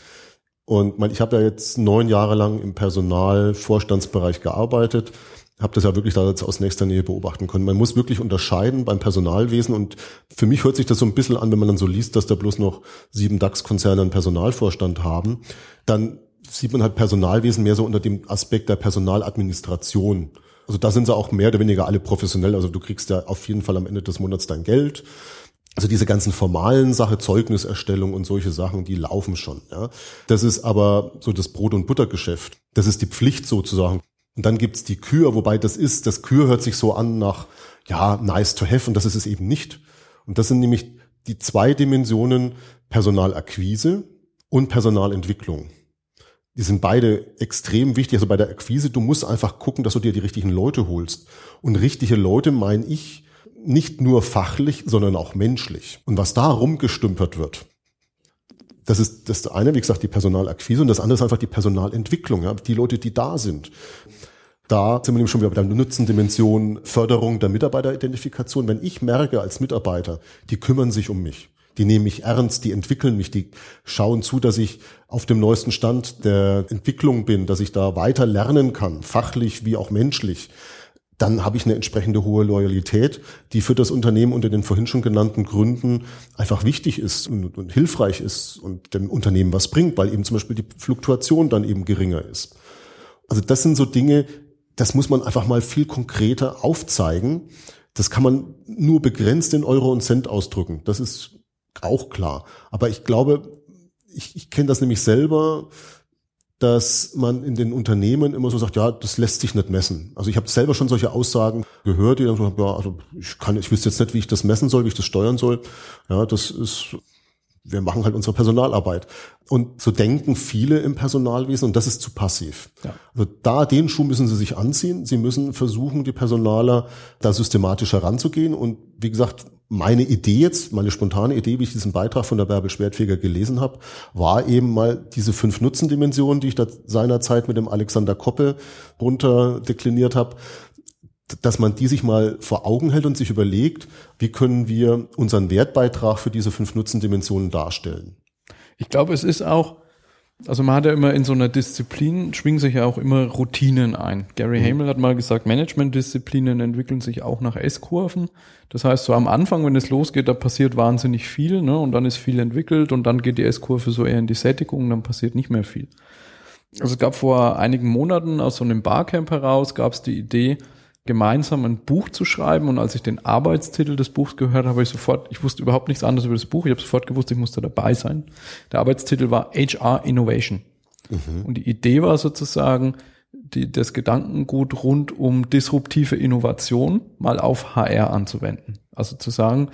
S2: Und ich habe ja jetzt neun Jahre lang im Personalvorstandsbereich gearbeitet, habe das ja wirklich da jetzt aus nächster Nähe beobachten können. Man muss wirklich unterscheiden beim Personalwesen und für mich hört sich das so ein bisschen an, wenn man dann so liest, dass da bloß noch sieben DAX-Konzerne einen Personalvorstand haben, dann sieht man halt Personalwesen mehr so unter dem Aspekt der Personaladministration. Also da sind sie auch mehr oder weniger alle professionell. Also du kriegst ja auf jeden Fall am Ende des Monats dein Geld. Also diese ganzen formalen Sache, Zeugniserstellung und solche Sachen, die laufen schon. Ja. Das ist aber so das Brot- und Buttergeschäft. Das ist die Pflicht sozusagen. Und dann gibt's die Kür, wobei das ist, das Kür hört sich so an nach, ja, nice to have und das ist es eben nicht. Und das sind nämlich die zwei Dimensionen Personalakquise und Personalentwicklung. Die sind beide extrem wichtig. Also bei der Akquise, du musst einfach gucken, dass du dir die richtigen Leute holst. Und richtige Leute meine ich nicht nur fachlich, sondern auch menschlich. Und was da rumgestümpert wird, das ist das eine, wie gesagt, die Personalakquise und das andere ist einfach die Personalentwicklung, ja, die Leute, die da sind. Da sind wir nämlich schon wieder bei der Nutzendimension, Förderung der Mitarbeiteridentifikation. Wenn ich merke als Mitarbeiter, die kümmern sich um mich, die nehmen mich ernst, die entwickeln mich, die schauen zu, dass ich auf dem neuesten Stand der Entwicklung bin, dass ich da weiter lernen kann, fachlich wie auch menschlich, dann habe ich eine entsprechende hohe Loyalität, die für das Unternehmen unter den vorhin schon genannten Gründen einfach wichtig ist und, und, hilfreich ist und dem Unternehmen was bringt, weil eben zum Beispiel die Fluktuation dann eben geringer ist. Also das sind so Dinge, das muss man einfach mal viel konkreter aufzeigen. Das kann man nur begrenzt in Euro und Cent ausdrücken. Das ist auch klar. Aber ich glaube, ich, ich kenne das nämlich selber, dass man in den Unternehmen immer so sagt, ja, das lässt sich nicht messen. Also ich habe selber schon solche Aussagen gehört, die dann so, ja, also ich kann, ich wüsste jetzt nicht, wie ich das messen soll, wie ich das steuern soll. Ja, das ist, wir machen halt unsere Personalarbeit. Und so denken viele im Personalwesen und das ist zu passiv. Ja. Also da den Schuh müssen sie sich anziehen. Sie müssen versuchen, die Personaler da systematisch heranzugehen. Und wie gesagt, meine Idee jetzt, meine spontane Idee, wie ich diesen Beitrag von der Bärbel Schwertfeger gelesen habe, war eben mal diese fünf Nutzendimensionen, die ich da seinerzeit mit dem Alexander Koppe runter dekliniert habe, dass man die sich mal vor Augen hält und sich überlegt, wie können wir unseren Wertbeitrag für diese fünf Nutzendimensionen darstellen.
S1: Ich glaube, es ist auch also man hat ja immer in so einer Disziplin, schwingen sich ja auch immer Routinen ein. Gary mhm. Hamel hat mal gesagt, Management-Disziplinen entwickeln sich auch nach S-Kurven. Das heißt, so am Anfang, wenn es losgeht, da passiert wahnsinnig viel, ne? Und dann ist viel entwickelt und dann geht die S-Kurve so eher in die Sättigung, dann passiert nicht mehr viel. Also es gab vor einigen Monaten aus so einem Barcamp heraus, gab es die Idee, gemeinsam ein Buch zu schreiben. Und als ich den Arbeitstitel des Buchs gehört habe, habe ich sofort, ich wusste überhaupt nichts anderes über das Buch. Ich habe sofort gewusst, ich musste dabei sein. Der Arbeitstitel war HR Innovation. Mhm. Und die Idee war sozusagen, die, das Gedankengut rund um disruptive Innovation mal auf HR anzuwenden. Also zu sagen,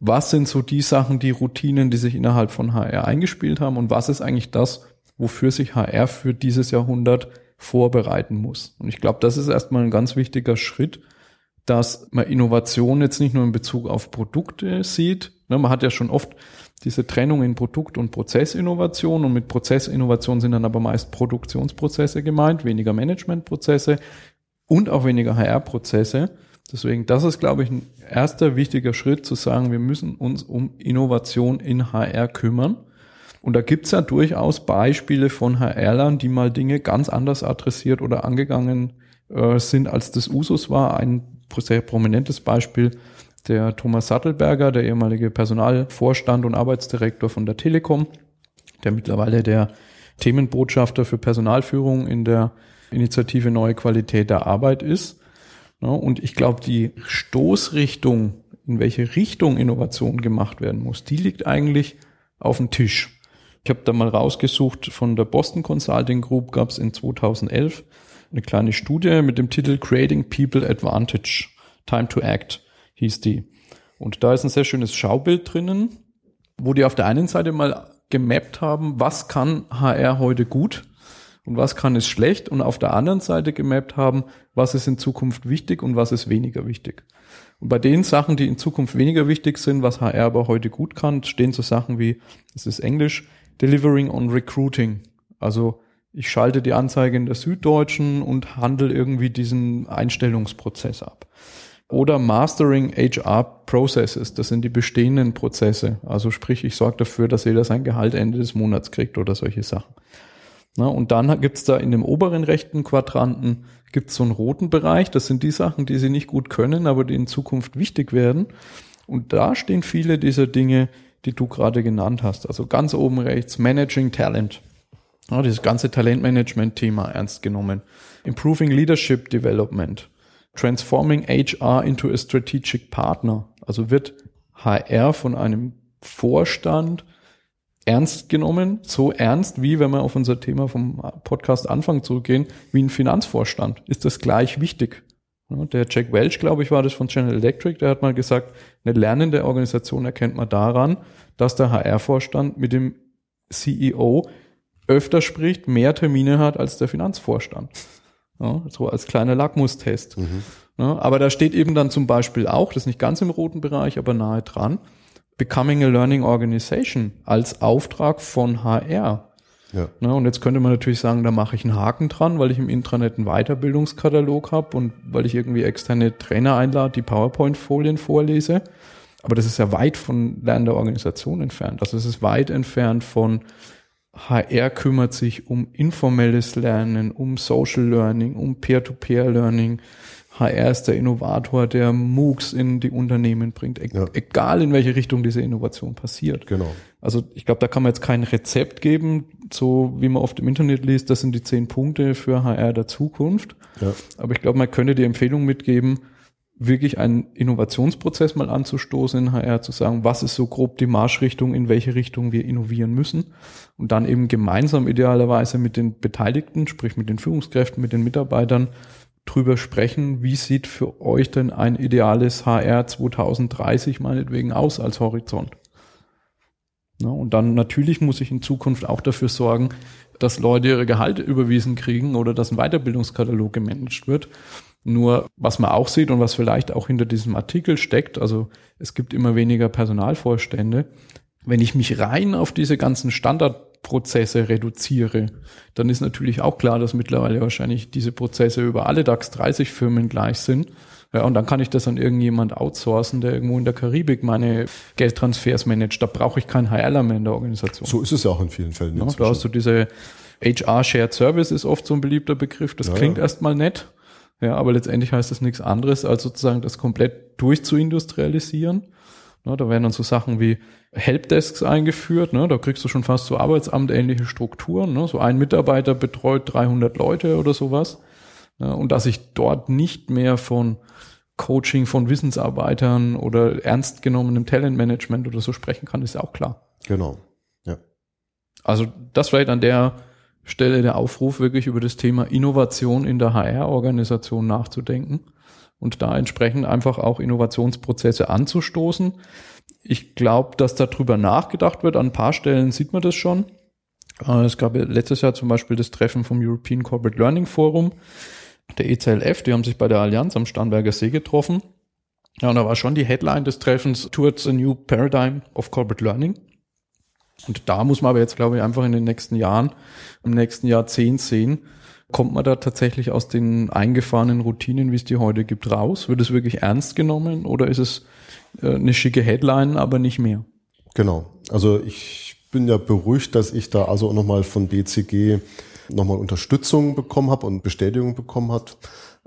S1: was sind so die Sachen, die Routinen, die sich innerhalb von HR eingespielt haben und was ist eigentlich das, wofür sich HR für dieses Jahrhundert vorbereiten muss. Und ich glaube, das ist erstmal ein ganz wichtiger Schritt, dass man Innovation jetzt nicht nur in Bezug auf Produkte sieht. Ne, man hat ja schon oft diese Trennung in Produkt- und Prozessinnovation und mit Prozessinnovation sind dann aber meist Produktionsprozesse gemeint, weniger Managementprozesse und auch weniger HR-Prozesse. Deswegen, das ist, glaube ich, ein erster wichtiger Schritt zu sagen, wir müssen uns um Innovation in HR kümmern. Und da gibt's ja durchaus Beispiele von HR-Lern, die mal Dinge ganz anders adressiert oder angegangen äh, sind, als das Usus war. Ein sehr prominentes Beispiel, der Thomas Sattelberger, der ehemalige Personalvorstand und Arbeitsdirektor von der Telekom, der mittlerweile der Themenbotschafter für Personalführung in der Initiative Neue Qualität der Arbeit ist. Und ich glaube, die Stoßrichtung, in welche Richtung Innovation gemacht werden muss, die liegt eigentlich auf dem Tisch. Ich habe da mal rausgesucht, von der Boston Consulting Group gab es in 2011 eine kleine Studie mit dem Titel Creating People Advantage. Time to Act hieß die. Und da ist ein sehr schönes Schaubild drinnen, wo die auf der einen Seite mal gemappt haben, was kann HR heute gut und was kann es schlecht und auf der anderen Seite gemappt haben, was ist in Zukunft wichtig und was ist weniger wichtig. Und bei den Sachen, die in Zukunft weniger wichtig sind, was HR aber heute gut kann, stehen so Sachen wie, es ist Englisch, Delivering on Recruiting. Also ich schalte die Anzeige in der Süddeutschen und handle irgendwie diesen Einstellungsprozess ab. Oder Mastering HR Processes, das sind die bestehenden Prozesse. Also sprich, ich sorge dafür, dass jeder sein Gehalt Ende des Monats kriegt oder solche Sachen. Na, und dann gibt's da in dem oberen rechten Quadranten gibt's so einen roten Bereich. Das sind die Sachen, die sie nicht gut können, aber die in Zukunft wichtig werden. Und da stehen viele dieser Dinge, die du gerade genannt hast. Also ganz oben rechts, Managing Talent. Ja, dieses ganze Talentmanagement-Thema ernst genommen. Improving Leadership Development. Transforming HR into a Strategic Partner. Also wird HR von einem Vorstand ernst genommen, so ernst wie, wenn wir auf unser Thema vom Podcast Anfang zurückgehen, wie ein Finanzvorstand. Ist das gleich wichtig? Der Jack Welch, glaube ich, war das von General Electric, der hat mal gesagt, eine lernende Organisation erkennt man daran, dass der HR-Vorstand mit dem CEO öfter spricht, mehr Termine hat als der Finanzvorstand. Ja, so als kleiner Lackmustest. Mhm. Ja, aber da steht eben dann zum Beispiel auch, das ist nicht ganz im roten Bereich, aber nahe dran, Becoming a Learning Organization als Auftrag von HR. Ja. Ne, und jetzt könnte man natürlich sagen, da mache ich einen Haken dran, weil ich im Intranet einen Weiterbildungskatalog habe und weil ich irgendwie externe Trainer einlade, die PowerPoint-Folien vorlese. Aber das ist ja weit von Lernen der Organisation entfernt. Also es ist weit entfernt von HR kümmert sich um informelles Lernen, um Social Learning, um Peer-to-Peer-Learning. HR ist der Innovator, der MOOCs in die Unternehmen bringt, e ja. egal in welche Richtung diese Innovation passiert.
S2: Genau.
S1: Also ich glaube, da kann man jetzt kein Rezept geben, so wie man oft im Internet liest, das sind die zehn Punkte für HR der Zukunft. Ja. Aber ich glaube, man könnte die Empfehlung mitgeben, wirklich einen Innovationsprozess mal anzustoßen in HR, zu sagen, was ist so grob die Marschrichtung, in welche Richtung wir innovieren müssen und dann eben gemeinsam idealerweise mit den Beteiligten, sprich mit den Führungskräften, mit den Mitarbeitern drüber sprechen, wie sieht für euch denn ein ideales HR 2030 meinetwegen aus als Horizont. Ja, und dann natürlich muss ich in Zukunft auch dafür sorgen, dass Leute ihre Gehalte überwiesen kriegen oder dass ein Weiterbildungskatalog gemanagt wird. Nur was man auch sieht und was vielleicht auch hinter diesem Artikel steckt, also es gibt immer weniger Personalvorstände. Wenn ich mich rein auf diese ganzen Standardprozesse reduziere, dann ist natürlich auch klar, dass mittlerweile wahrscheinlich diese Prozesse über alle DAX 30 Firmen gleich sind. Ja, und dann kann ich das an irgendjemand outsourcen, der irgendwo in der Karibik meine Geldtransfers managt. Da brauche ich keinen HRler mehr in der Organisation.
S2: So ist es ja auch in vielen Fällen.
S1: Ja, da hast du diese HR Shared Service ist oft so ein beliebter Begriff. Das ja, klingt ja. erstmal nett. Ja, aber letztendlich heißt das nichts anderes, als sozusagen das komplett durchzuindustrialisieren. Ne, da werden dann so Sachen wie Helpdesks eingeführt. Ne, da kriegst du schon fast so Arbeitsamt-ähnliche Strukturen. Ne, so ein Mitarbeiter betreut 300 Leute oder sowas. Ne, und dass ich dort nicht mehr von Coaching von Wissensarbeitern oder ernst genommenem Talentmanagement oder so sprechen kann, ist ja auch klar.
S2: Genau. Ja.
S1: Also das vielleicht an der Stelle der Aufruf, wirklich über das Thema Innovation in der HR-Organisation nachzudenken und da entsprechend einfach auch Innovationsprozesse anzustoßen. Ich glaube, dass darüber nachgedacht wird. An ein paar Stellen sieht man das schon. Äh, es gab letztes Jahr zum Beispiel das Treffen vom European Corporate Learning Forum, der ECLF, die haben sich bei der Allianz am Starnberger See getroffen. Ja, und da war schon die Headline des Treffens Towards a New Paradigm of Corporate Learning. Und da muss man aber jetzt, glaube ich, einfach in den nächsten Jahren, im nächsten Jahrzehnt sehen, kommt man da tatsächlich aus den eingefahrenen Routinen, wie es die heute gibt, raus? Wird es wirklich ernst genommen oder ist es äh, eine schicke Headline, aber nicht mehr?
S2: Genau. Also ich bin ja beruhigt, dass ich da also auch nochmal von BCG nochmal Unterstützung bekommen habe und Bestätigung bekommen hat.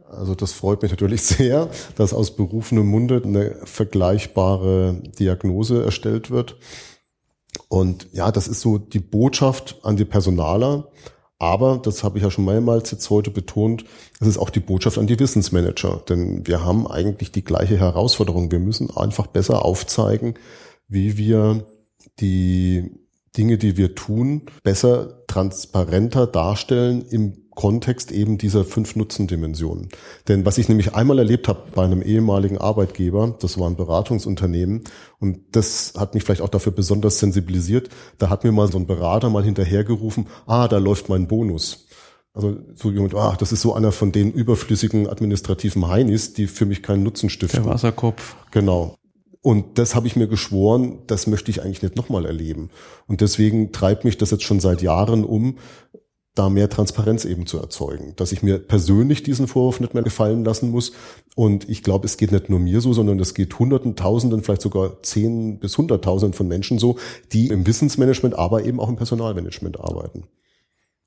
S2: Also das freut mich natürlich sehr, dass aus berufenem Munde eine vergleichbare Diagnose erstellt wird. Und ja, das ist so die Botschaft an die Personaler. Aber, das habe ich ja schon mehrmals jetzt heute betont, es ist auch die Botschaft an die Wissensmanager. Denn wir haben eigentlich die gleiche Herausforderung. Wir müssen einfach besser aufzeigen, wie wir die Dinge, die wir tun, besser, transparenter darstellen im Kontext eben dieser fünf Nutzendimensionen. Denn was ich nämlich einmal erlebt habe bei einem ehemaligen Arbeitgeber, das war ein Beratungsunternehmen und das hat mich vielleicht auch dafür besonders sensibilisiert, da hat mir mal so ein Berater mal hinterhergerufen, ah, da läuft mein Bonus. Also so jemand, ah, das ist so einer von den überflüssigen administrativen Heinis, die für mich keinen Nutzen stiften.
S1: Der Wasserkopf.
S2: Genau. Und das habe ich mir geschworen, das möchte ich eigentlich nicht nochmal erleben. Und deswegen treibt mich das jetzt schon seit Jahren um, da mehr Transparenz eben zu erzeugen, dass ich mir persönlich diesen Vorwurf nicht mehr gefallen lassen muss. Und ich glaube, es geht nicht nur mir so, sondern es geht Hunderten, Tausenden, vielleicht sogar zehn bis Hunderttausenden von Menschen so, die im Wissensmanagement, aber eben auch im Personalmanagement arbeiten.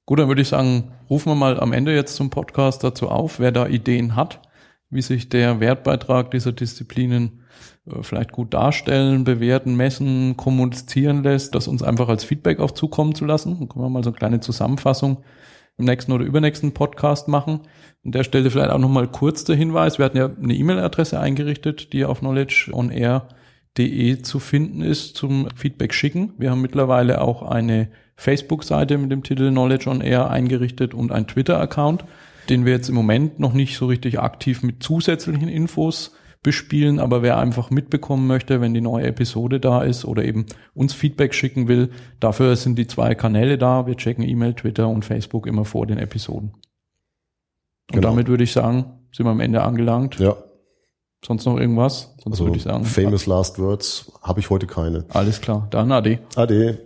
S1: Gut, dann würde ich sagen, rufen wir mal am Ende jetzt zum Podcast dazu auf, wer da Ideen hat, wie sich der Wertbeitrag dieser Disziplinen vielleicht gut darstellen, bewerten, messen, kommunizieren lässt, das uns einfach als Feedback auch zukommen zu lassen. Dann können wir mal so eine kleine Zusammenfassung im nächsten oder übernächsten Podcast machen. An der Stelle vielleicht auch nochmal kurz der Hinweis. Wir hatten ja eine E-Mail-Adresse eingerichtet, die auf knowledgeonair.de zu finden ist zum Feedback schicken. Wir haben mittlerweile auch eine Facebook-Seite mit dem Titel Knowledge on Air eingerichtet und ein Twitter-Account, den wir jetzt im Moment noch nicht so richtig aktiv mit zusätzlichen Infos bespielen, aber wer einfach mitbekommen möchte, wenn die neue Episode da ist oder eben uns Feedback schicken will, dafür sind die zwei Kanäle da. Wir checken E-Mail, Twitter und Facebook immer vor den Episoden. Und genau. damit würde ich sagen, sind wir am Ende angelangt.
S2: Ja.
S1: Sonst noch irgendwas?
S2: Sonst also, würde ich sagen. Famous Last Words habe ich heute keine.
S1: Alles klar. Dann Ade.
S2: Ade.